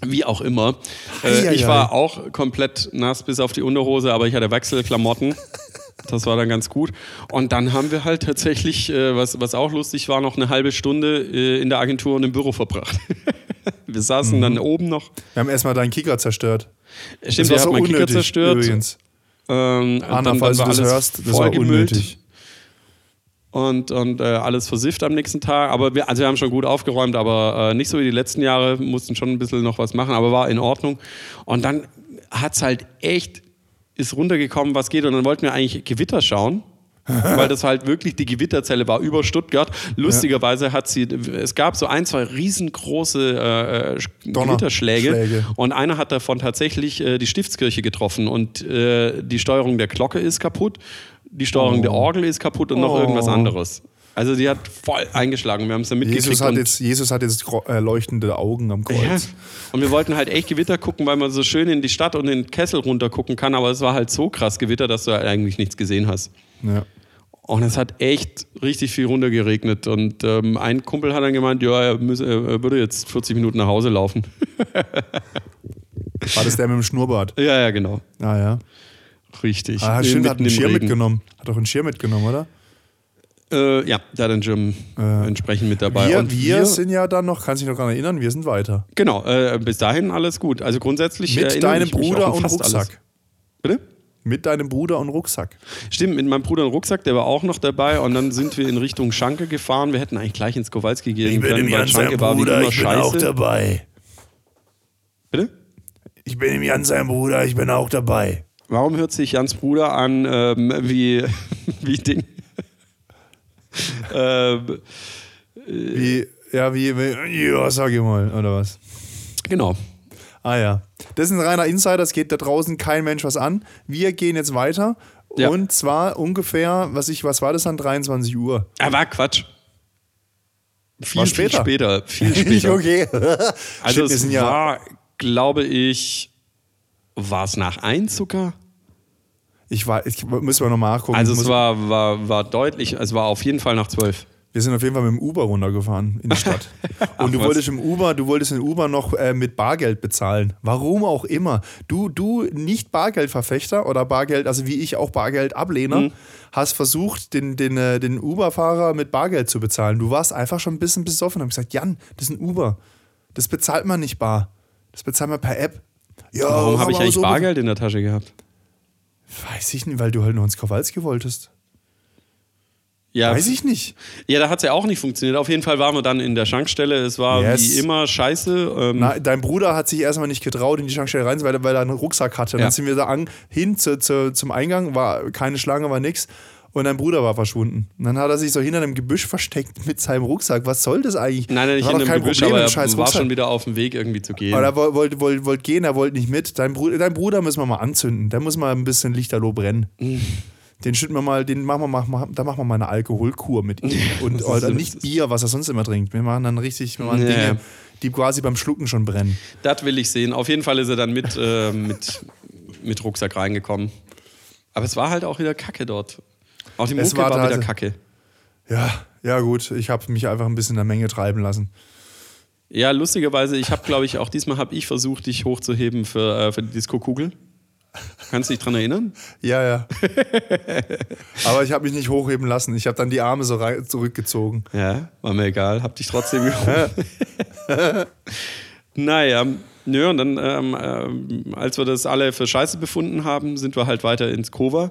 Wie auch immer. Äh, ich war auch komplett nass bis auf die Unterhose, aber ich hatte Wechselklamotten. Das war dann ganz gut. Und dann haben wir halt tatsächlich, äh, was, was auch lustig war, noch eine halbe Stunde äh, in der Agentur und im Büro verbracht. wir saßen Mhm. dann oben noch. Wir haben erstmal deinen Kicker zerstört. Stimmt, das der hat so meinen Kicker unnötig zerstört. übrigens. Ähm, und Anna, dann, falls dann du das alles hörst, das war unnötig. und, und äh, alles versifft am nächsten Tag. Aber wir, also wir haben schon gut aufgeräumt, aber äh, nicht so wie die letzten Jahre, mussten schon ein bisschen noch was machen, aber war in Ordnung. Und dann hat es halt echt, ist runtergekommen, was geht. Und dann wollten wir eigentlich Gewitter schauen. weil das halt wirklich die Gewitterzelle war über Stuttgart. Lustigerweise hat sie, es gab so ein, zwei riesengroße äh, äh, Gewitterschläge Schläge. und einer hat davon tatsächlich äh, die Stiftskirche getroffen und äh, die Steuerung der Glocke ist kaputt, die Steuerung der Orgel ist kaputt und noch Oh. irgendwas anderes. Also die hat voll eingeschlagen. Wir haben es dann mitgekriegt. Jesus hat, jetzt, Jesus hat jetzt äh, leuchtende Augen am Kreuz. ja. und wir wollten halt echt Gewitter gucken, weil man so schön in die Stadt und in den Kessel runter gucken kann, aber es war halt so krass Gewitter, dass du halt eigentlich nichts gesehen hast. Ja. Und es hat echt richtig viel runtergeregnet. Und ähm, ein Kumpel hat dann gemeint, ja, er, müsse, er würde jetzt 40 Minuten nach Hause laufen. War das der mit dem Schnurrbart? ja, ja, genau. Ah ja. Richtig. Ah, Äh, stimmt, hat mitten einen Schirm Regen. mitgenommen. Hat auch einen Schirm mitgenommen, oder? Äh, ja, hat den Jim Äh, entsprechend mit dabei. Wir, Und wir, sind ja dann noch, kannst dich noch daran erinnern, wir sind weiter. Genau, äh, bis dahin alles gut. Also grundsätzlich. Mit deinem ich Bruder auch und Rucksack. Alles. Bitte? Mit deinem Bruder und Rucksack. Stimmt, mit meinem Bruder und Rucksack, der war auch noch dabei. Und dann sind wir in Richtung Schanke gefahren. Wir hätten eigentlich gleich ins Kowalski gehen können, weil Schanke war wie immer scheiße. dabei. Bitte? Ich bin im Jan sein Bruder, ich bin auch dabei. Warum hört sich Jans Bruder an ähm, wie, wie Ding? ähm, Wie, ja, wie, wie, ja, sag ich mal, oder was? genau. Ah ja. Das ist ein reiner Insider, es geht da draußen kein Mensch was an. Wir gehen jetzt weiter Ja. Und zwar ungefähr, was ich, was war das dann? 23 Uhr. Ah, war Quatsch. Viel, War viel später. später. Viel später. okay. Also Shit, es sind ja- war, glaube ich, war es nach eins sogar? Ich war, ich müssen wir noch mal nachgucken. Also es war, war, war deutlich, es war auf jeden Fall nach zwölf. Wir sind auf jeden Fall mit dem Uber runtergefahren in die Stadt. Und du was. wolltest im Uber, du wolltest in Uber noch äh, mit Bargeld bezahlen. Warum auch immer. Du, du nicht Bargeldverfechter oder Bargeld, also wie ich auch Bargeldablehner, Mhm. hast versucht, den, den, äh, den Uber-Fahrer mit Bargeld zu bezahlen. Du warst einfach schon ein bisschen besoffen und hast gesagt, Jan, das ist ein Uber. Das bezahlt man nicht bar. Das bezahlt man per App. Ja, Warum habe ich eigentlich so- Bargeld in der Tasche gehabt? Weiß ich nicht, weil du halt noch ins Kowalski wolltest. Ja, Weiß ich nicht. Ja, da hat es ja auch nicht funktioniert. Auf jeden Fall waren wir dann in der Schankstelle. Es war Yes. wie immer scheiße. Ähm, Na, dein Bruder hat sich erstmal nicht getraut, in die Schankstelle rein, weil, er- weil er einen Rucksack hatte. Ja. Dann sind wir da an, hin zu, zu, zum Eingang, war keine Schlange, war nix. Und dein Bruder war verschwunden. Und dann hat er sich so hinter einem Gebüsch versteckt mit seinem Rucksack. Was soll das eigentlich? nein, nein, nicht dem kein Gebüsch, Problem aber er war Rucksack. schon wieder auf dem Weg irgendwie zu gehen. Aber er wollte wollt, wollt, gehen, er wollte nicht mit. Dein Bruder, dein Bruder müssen wir mal anzünden. Der muss mal ein bisschen lichterloh brennen. Mhm. Den schütten wir mal, den machen wir mal, mach- da machen wir mal eine Alkoholkur mit ihm. Und oder nicht Bier, was er sonst immer trinkt. Wir machen dann richtig, wir machen Ja. Dinge, die quasi beim Schlucken schon brennen. Das will ich sehen. Auf jeden Fall ist er dann mit, äh, mit, mit Rucksack reingekommen. Aber es war halt auch wieder Kacke dort. Auch die Mucke war war, wieder teilweise- Kacke. Ja, ja gut. Ich habe mich einfach ein bisschen in der Menge treiben lassen. Ja, lustigerweise, ich habe, glaube ich, auch diesmal habe ich versucht, dich hochzuheben für, äh, für die Disco-Kugel. Kannst du dich dran erinnern? Ja, ja. Aber ich habe mich nicht hochheben lassen. Ich habe dann die Arme so rein, zurückgezogen. Ja, war mir egal, hab dich trotzdem gehoben. naja, nö, und dann, ähm, ähm, als wir das alle für scheiße befunden haben, sind wir halt weiter ins Kova.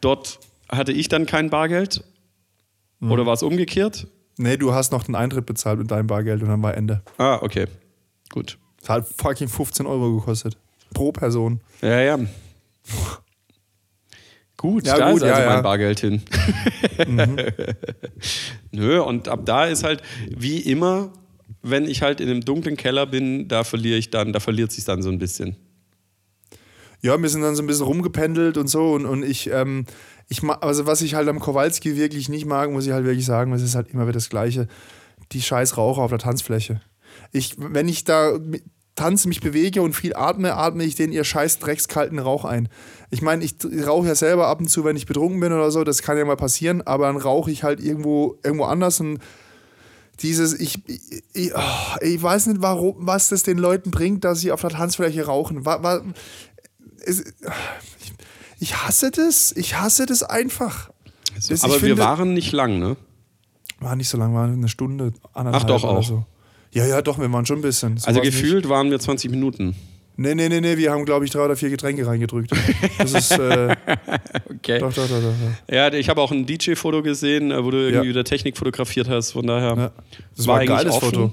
Dort hatte ich dann kein Bargeld. Oder war es umgekehrt? Nee, du hast noch den Eintritt bezahlt mit deinem Bargeld und dann war Ende. Ah, okay. Gut. Das hat fucking 15 Euro gekostet. Pro Person. Ja, ja. Gut, Ja, da gut, ist also ja, mein ja. Bargeld hin. Nö, und ab da ist halt wie immer, wenn ich halt in einem dunklen Keller bin, da verliere ich dann, da verliert sich dann so ein bisschen. Ja, wir sind dann so ein bisschen rumgependelt und so. Und, und ich, ähm, ich also was ich halt am Kowalski wirklich nicht mag, muss ich halt wirklich sagen, es ist halt immer wieder das Gleiche. Die scheiß Raucher auf der Tanzfläche. Ich, wenn ich da tanze, mich bewege und viel atme, atme ich den ihr scheiß dreckskalten Rauch ein. Ich meine, ich rauche ja selber ab und zu, wenn ich betrunken bin oder so, das kann ja mal passieren, aber dann rauche ich halt irgendwo, irgendwo anders und dieses, ich, ich, oh, ich weiß nicht, warum, was das den Leuten bringt, dass sie auf der Tanzfläche rauchen. Wa, wa, es, ich, ich hasse das. Ich hasse das einfach. Das, Aber wir finde- waren nicht lang, ne? War nicht so lang, war eine Stunde, anderthalb Ach, doch auch. so. Ja, ja, doch, wir waren schon ein bisschen. So Also gefühlt waren wir 20 Minuten. Nicht. Nee, nee, nee, nee, wir haben, glaube ich, drei oder vier Getränke reingedrückt. Das ist, äh, Okay. doch, doch, doch, doch. Ja, ich habe auch ein DJ-Foto gesehen, äh, wo du irgendwie Ja. wieder Technik fotografiert hast. Von daher Ja. Das war ein eigentlich geiles offen. Foto.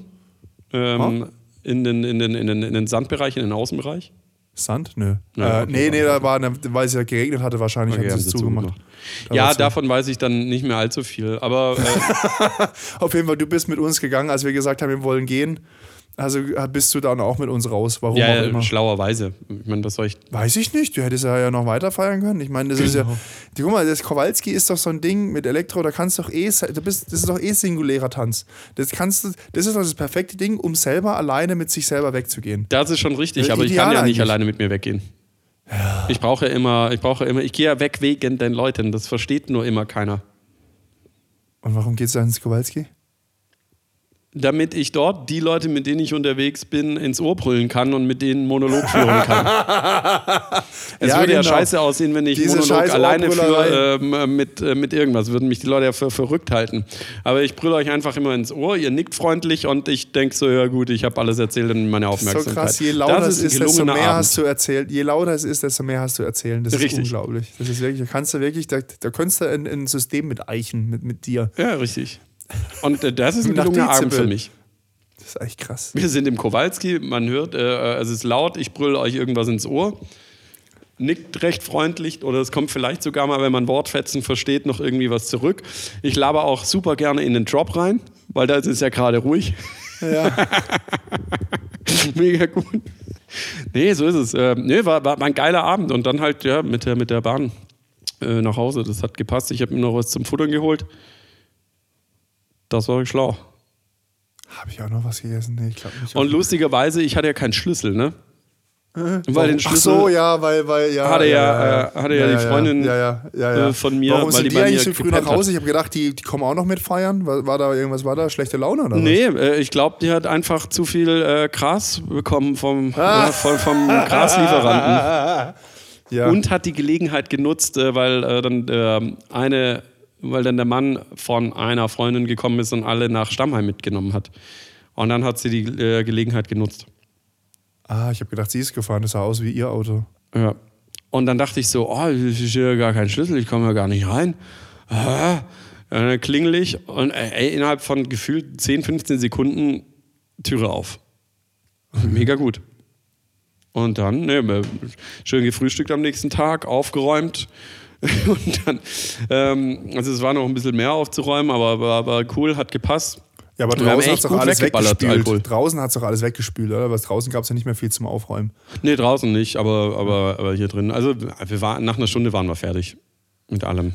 Ähm, in, den, in, den, in, den, in den Sandbereich, in den Außenbereich. Sand? Nö. Ja, äh, okay, nee, nee, da war, eine- weil es ja geregnet hatte, wahrscheinlich Okay, haben sie es zugemacht. zugemacht. Da Ja, davon weiß ich dann nicht mehr allzu viel. Aber äh, Auf jeden Fall, du bist mit uns gegangen, als wir gesagt haben, wir wollen gehen. Also bist du dann auch mit uns raus. Warum auch ja, immer. schlauerweise. Ich meine, was soll ich. Weiß ich nicht. Du hättest ja noch weiter feiern können. Ich meine, das ist ja. Genau. Die, guck mal, das Kowalski ist doch so ein Ding mit Elektro, da kannst du doch eh. Du bist, das ist doch eh singulärer Tanz. Das kannst du, das ist doch das perfekte Ding, um selber alleine mit sich selber wegzugehen. Das ist schon richtig, Ja, aber ich kann ja nicht eigentlich. alleine mit mir weggehen. Ich brauche ja immer, ich brauche immer, ich gehe ja weg wegen den Leuten. Das versteht nur immer keiner. Und warum geht's da ins Kowalski? Damit ich dort die Leute, mit denen ich unterwegs bin, ins Ohr brüllen kann und mit denen Monolog führen kann. es Ja, würde ja genau. scheiße aussehen, wenn ich Diese Monolog alleine führe ähm, mit, äh, mit irgendwas. Würden mich die Leute ja für verrückt halten. Aber ich brülle euch einfach immer ins Ohr, ihr nickt freundlich und ich denke so, ja gut, ich habe alles erzählt und meine So Aufmerksamkeit. krass, je lauter das es ist, desto mehr Abend. hast du erzählt. Je lauter es ist, desto mehr hast du erzählen. Das Richtig. ist unglaublich. Das ist wirklich, da kannst du wirklich, da, da könntest du ein, ein System mit eichen, mit, mit dir. Ja, richtig. Und äh, das ist ein gelungener Abend für mich. Das ist echt krass. Wir sind im Kowalski, man hört, äh, es ist laut, ich brülle euch irgendwas ins Ohr. Nickt recht freundlich oder es kommt vielleicht sogar mal, wenn man Wortfetzen versteht, noch irgendwie was zurück. Ich laber auch super gerne in den Drop rein, weil da ist es ja gerade ruhig. Ja. Mega gut. Nee, so ist es. Äh, nee, war, war, war ein geiler Abend und dann halt ja mit der, mit der Bahn äh, nach Hause. Das hat gepasst. Ich habe mir noch was zum Futtern geholt. Das war schlau. Habe ich auch noch was gegessen? Nee, ich glaube nicht. Und lustigerweise, ich hatte ja keinen Schlüssel, ne? Weil den Ach Schlüssel so, ja, weil, weil, ja. hatte ja, ja, äh, hatte ja die Freundin, ja, ja, ja, ja. äh, von mir, Warum weil sind die die, eigentlich so früh nach. Hause? Ich habe gedacht, die, die kommen auch noch mit feiern. War, war da irgendwas, war da schlechte Laune oder Nee, äh, ich glaube, die hat einfach zu viel äh, Gras bekommen vom, Ah. äh, vom, vom Graslieferanten. Ja. Und hat die Gelegenheit genutzt, äh, weil äh, dann äh, eine, weil dann der Mann von einer Freundin gekommen ist und alle nach Stammheim mitgenommen hat. Und dann hat sie die äh, Gelegenheit genutzt. ah, ich habe gedacht, sie ist gefahren. Das sah aus wie ihr Auto. Ja. Und dann dachte ich so, oh, ich ich habe gar keinen Schlüssel, ich komme ja gar nicht rein. Ah, dann klingel ich und äh, ey, innerhalb von gefühlt 10, 15 Sekunden Türe auf. Mega gut. Und dann, ne, schön gefrühstückt am nächsten Tag, aufgeräumt. Und dann, ähm, also es war noch ein bisschen mehr aufzuräumen, aber war, war cool, hat gepasst. Ja, aber draußen hat echt doch alles weggespült. Alkohol. Draußen hat es doch alles weggespült, oder? Was draußen gab es ja nicht mehr viel zum Aufräumen. Nee, draußen nicht, aber, aber, aber hier drin. Also wir waren, nach einer Stunde waren wir fertig mit allem.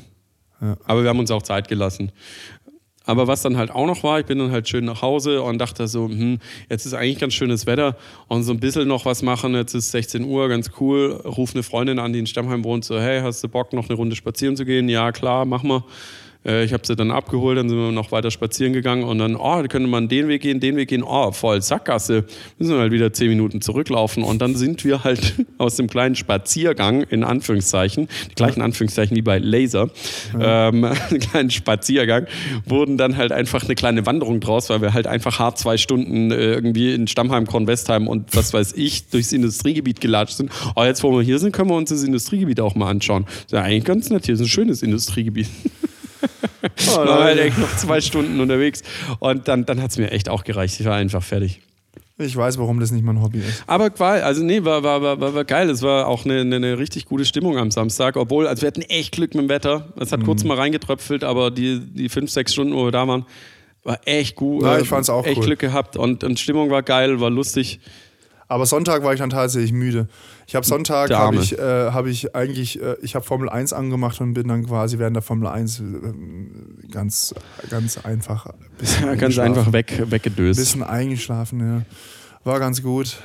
Ja. Aber wir haben uns auch Zeit gelassen. Aber was dann halt auch noch war, ich bin dann halt schön nach Hause und dachte so, hm, jetzt ist eigentlich ganz schönes Wetter und so ein bisschen noch was machen. Jetzt ist 16 Uhr, ganz cool. Ruf eine Freundin an, die in Stammheim wohnt, so, hey, hast du Bock, noch eine Runde spazieren zu gehen? Ja, klar, mach mal. Äh, Ich habe sie dann abgeholt, dann sind wir noch weiter spazieren gegangen und dann, oh, da könnte man den Weg gehen, den Weg gehen, oh, voll Sackgasse. Müssen wir halt wieder zehn Minuten zurücklaufen und dann sind wir halt aus dem kleinen Spaziergang, in Anführungszeichen, die gleichen Anführungszeichen wie bei Laser, ähm, einen kleinen Spaziergang, wurden dann halt einfach eine kleine Wanderung draus, weil wir halt einfach hart zwei Stunden äh, irgendwie in Stammheim, Kornwestheim und was weiß ich, durchs Industriegebiet gelatscht sind. Oh, jetzt, wo wir hier sind, können wir uns das Industriegebiet auch mal anschauen. Das ist ja eigentlich ganz nett, hier ist ein schönes Industriegebiet. Oh, war halt echt noch zwei Stunden unterwegs. Und dann, dann hat es mir echt auch gereicht. Ich war einfach fertig. Ich weiß, warum das nicht mein Hobby ist. Aber war, also nee, war, war, war, war, geil. Es war auch eine, eine, eine richtig gute Stimmung am Samstag. Obwohl, also wir hatten echt Glück mit dem Wetter. Es hat kurz mal reingetröpfelt, aber die, die fünf, sechs Stunden, wo wir da waren, war echt gut. Ja, Äh, ich fand's auch Echt cool. Glück gehabt und, und Stimmung war geil, war lustig. Aber Sonntag war ich dann tatsächlich müde. Ich habe Sonntag, habe ich, äh, hab ich eigentlich, äh, ich habe Formel 1 angemacht und bin dann quasi während der Formel 1 äh, ganz, ganz einfach, ein bisschen Ganz eingeschlafen. einfach weg, weggedöst. bisschen eingeschlafen, ja. War ganz gut.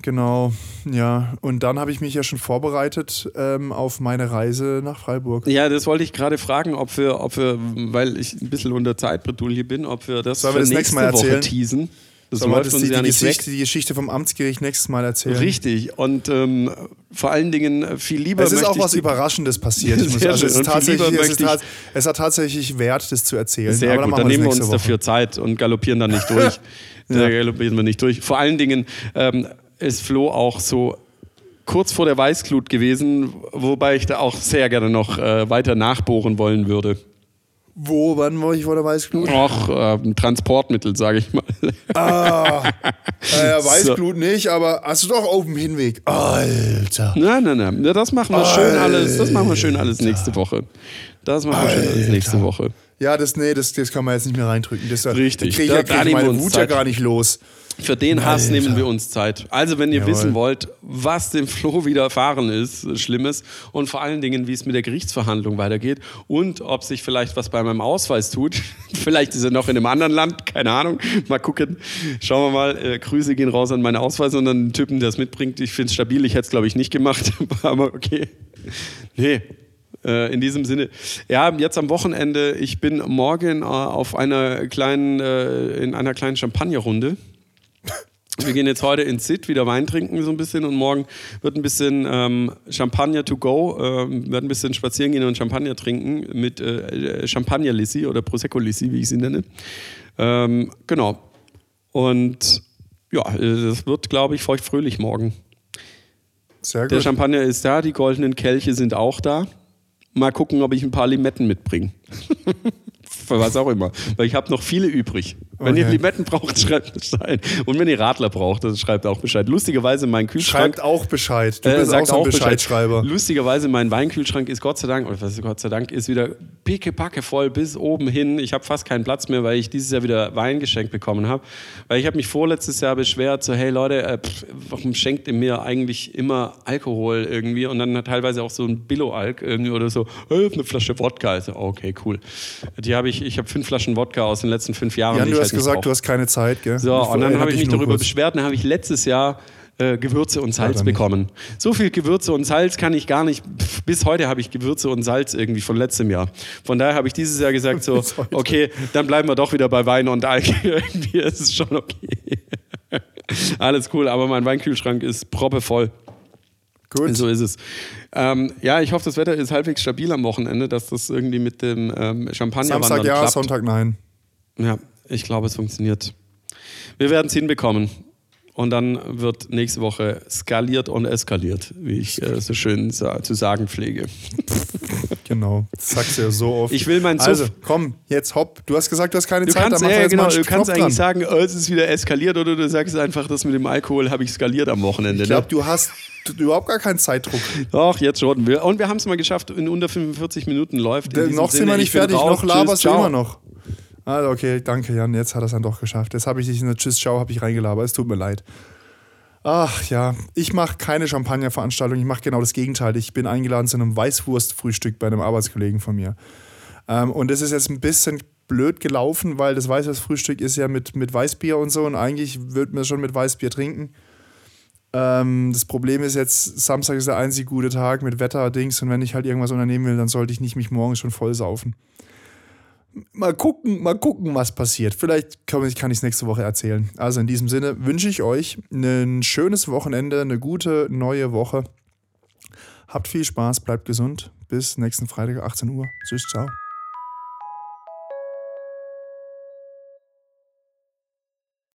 Genau, ja. Und dann habe ich mich ja schon vorbereitet ähm, auf meine Reise nach Freiburg. Ja, das wollte ich gerade fragen, ob wir, ob wir, weil ich ein bisschen unter Zeitbredouille bin, ob wir das Sollen wir das nächste nächste Mal Woche erzählen? teasen. Das Sollen wir das, die, ja die. Geschichte, die Geschichte vom Amtsgericht nächstes Mal erzählen? Richtig. Und ähm, vor allen Dingen äh, viel lieber Es ist auch was Überraschendes passiert. Also es, tatsächlich, es, ist möchte tat, es hat tatsächlich Wert, das zu erzählen. Sehr Aber gut, machen dann nehmen wir uns Woche. dafür Zeit und galoppieren dann nicht durch. Da galoppieren wir nicht durch. Vor allen Dingen ähm, ist Flo auch so kurz vor der Weißglut gewesen, wobei ich da auch sehr gerne noch äh, weiter nachbohren wollen würde. Wo, wann war ich vor der Weißglut? Auch ähm, Transportmittel, sage ich mal. Ah, äh, Weißglut nicht, aber hast du doch auf dem Hinweg. Alter. Nein, nein, nein. Ja, Das machen wir schön alles. Das machen wir schön alles nächste Woche. Das machen wir schön alles nächste Woche. Ja, das, nee, das, das kann man jetzt nicht mehr reindrücken. Das, Richtig. Da kriege ich, Da- ja, krieg ich meine Wut ja Zeit. gar nicht los. Für den Hass Alter. nehmen wir uns Zeit. Also, wenn ihr Jawohl. wissen wollt, was dem Flo widerfahren ist, Schlimmes, und vor allen Dingen, wie es mit der Gerichtsverhandlung weitergeht und ob sich vielleicht was bei meinem Ausweis tut. vielleicht ist er noch in einem anderen Land, keine Ahnung. Mal gucken. Schauen wir mal. Äh, Grüße gehen raus an meine Ausweis und an den Typen, der es mitbringt. Ich finde es stabil. Ich hätte es, glaube ich, nicht gemacht. Aber okay. Nee. Äh, in diesem Sinne. Ja, jetzt am Wochenende. Ich bin morgen äh, auf einer kleinen, äh, in einer kleinen Champagnerrunde. Wir gehen jetzt heute ins Sit, wieder Wein trinken so ein bisschen und morgen wird ein bisschen ähm, Champagner to go, ähm, werden ein bisschen spazieren gehen und Champagner trinken mit äh, Champagner Lissi oder Prosecco Lissi, wie ich sie nenne. Ähm, genau. Und ja, äh, das wird, glaube ich, feuchtfröhlich morgen. Sehr Der gut. Champagner ist da, die goldenen Kelche sind auch da. Mal gucken, ob ich ein paar Limetten mitbringe. Für was auch immer. Weil ich habe noch viele übrig. Wenn ihr Okay. Limetten braucht, schreibt Bescheid. Und wenn ihr Radler braucht, dann schreibt auch Bescheid. Lustigerweise mein Kühlschrank. Schreibt auch Bescheid. Du Äh, bist auch so ein auch Bescheid. Bescheidschreiber. Lustigerweise, mein Weinkühlschrank ist Gott sei Dank, oder was ist Gott sei Dank, ist wieder pickepacke voll bis oben hin. Ich habe fast keinen Platz mehr, weil ich dieses Jahr wieder Wein geschenkt bekommen habe. Weil ich habe mich vorletztes Jahr beschwert, so hey Leute, äh, pff, warum schenkt ihr mir eigentlich immer Alkohol irgendwie? Und dann teilweise auch so ein Billo-Alk irgendwie oder so, äh, eine Flasche Wodka. Also, okay, cool. Die habe ich, ich habe fünf Flaschen Wodka aus den letzten fünf Jahren. Ich hast gesagt, brauch. du hast keine Zeit, gell? So, und dann habe ich mich darüber kurz. beschwert, dann habe ich letztes Jahr äh, Gewürze und Salz bekommen. So viel Gewürze und Salz kann ich gar nicht. Pff, bis heute habe ich Gewürze und Salz irgendwie von letztem Jahr. Von daher habe ich dieses Jahr gesagt, so, okay, dann bleiben wir doch wieder bei Wein und Alk. irgendwie ist es schon okay. Alles cool, aber mein Weinkühlschrank ist proppevoll. Gut. So ist es. Ähm, ja, ich hoffe, das Wetter ist halbwegs stabil am Wochenende, dass das irgendwie mit dem ähm, Champagner Samstag ja, klappt. Sonntag nein. Ja, ich glaube, es funktioniert. Wir werden es hinbekommen. Und dann wird nächste Woche skaliert und eskaliert, wie ich äh, so schön sa zu sagen pflege. Genau. Das sagst du ja so oft. Ich will meinen Suff- Also, komm, jetzt hopp. Du hast gesagt, du hast keine Du Zeit, kannst, dann ja, genau, du einen kannst Knopf eigentlich dran. sagen, oh, es ist wieder eskaliert, oder du sagst einfach, das mit dem Alkohol habe ich skaliert am Wochenende. Ich Ne? glaube, du hast überhaupt gar keinen Zeitdruck. Doch, jetzt schon. Wir- Und wir haben es mal geschafft, in unter 45 Minuten läuft. Noch sind Sinne, wir ich nicht fertig, noch laberst du immer noch. Also, okay, danke, Jan. Jetzt hat er es dann doch geschafft. Jetzt habe ich dich in der Tschüss-Schau ich reingelabert. Es tut mir leid. Ach ja, ich mache keine Champagnerveranstaltung. Ich mache genau das Gegenteil. Ich bin eingeladen zu einem Weißwurstfrühstück bei einem Arbeitskollegen von mir. Ähm, und das ist jetzt ein bisschen blöd gelaufen, weil das Weißwurstfrühstück ist ja mit, mit Weißbier und so. Und eigentlich würde man schon mit Weißbier trinken. Ähm, das Problem ist jetzt, Samstag ist der einzige gute Tag mit Wetter-Dings und wenn ich halt irgendwas unternehmen will, dann sollte ich nicht mich morgens schon voll saufen. Mal gucken, mal gucken, was passiert. Vielleicht kann ich es nächste Woche erzählen. Also in diesem Sinne wünsche ich euch ein schönes Wochenende, eine gute neue Woche. Habt viel Spaß, bleibt gesund. Bis nächsten Freitag, 18 Uhr. Tschüss, ciao.